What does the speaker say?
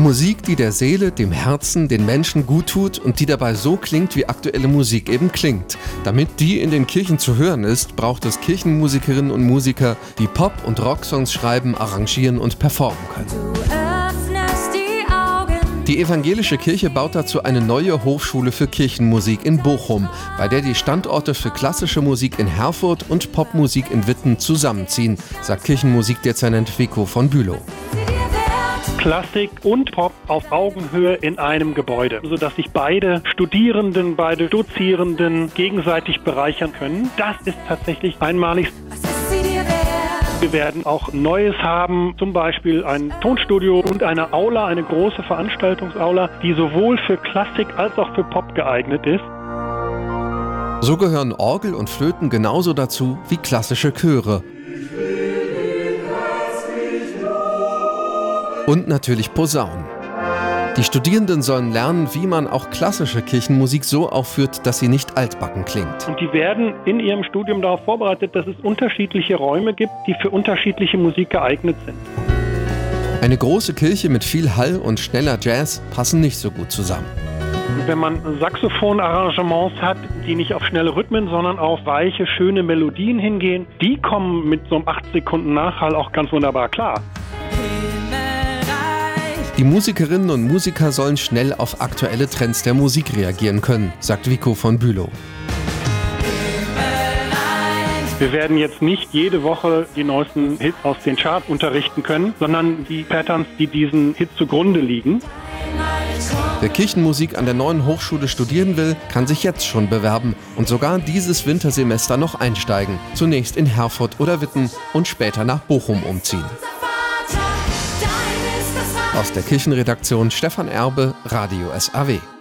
Musik, die der Seele, dem Herzen, den Menschen gut tut und die dabei so klingt, wie aktuelle Musik eben klingt. Damit die in den Kirchen zu hören ist, braucht es Kirchenmusikerinnen und Musiker, die Pop- und Rocksongs schreiben, arrangieren und performen können. Die evangelische Kirche baut dazu eine neue Hochschule für Kirchenmusik in Bochum, bei der die Standorte für klassische Musik in Herford und Popmusik in Witten zusammenziehen, sagt Kirchenmusikdezernent Vico von Bülow. Klassik und Pop auf Augenhöhe in einem Gebäude, sodass sich beide Studierenden, beide Dozierenden gegenseitig bereichern können. Das ist tatsächlich einmalig. Wir werden auch Neues haben, zum Beispiel ein Tonstudio und eine Aula, eine große Veranstaltungsaula, die sowohl für Klassik als auch für Pop geeignet ist. So gehören Orgel und Flöten genauso dazu wie klassische Chöre. Und natürlich Posaunen. Die Studierenden sollen lernen, wie man auch klassische Kirchenmusik so aufführt, dass sie nicht altbacken klingt. Und die werden in ihrem Studium darauf vorbereitet, dass es unterschiedliche Räume gibt, die für unterschiedliche Musik geeignet sind. Eine große Kirche mit viel Hall und schneller Jazz passen nicht so gut zusammen. Wenn man Saxophon-Arrangements hat, die nicht auf schnelle Rhythmen, sondern auf weiche, schöne Melodien hingehen, die kommen mit so einem 8 Sekunden Nachhall auch ganz wunderbar klar. Die Musikerinnen und Musiker sollen schnell auf aktuelle Trends der Musik reagieren können, sagt Vico von Bülow. Wir werden jetzt nicht jede Woche die neuesten Hits aus den Charts unterrichten können, sondern die Patterns, die diesen Hits zugrunde liegen. Wer Kirchenmusik an der neuen Hochschule studieren will, kann sich jetzt schon bewerben und sogar dieses Wintersemester noch einsteigen. Zunächst in Herford oder Witten und später nach Bochum umziehen. Aus der Kirchenredaktion Stefan Erbe, Radio SAW.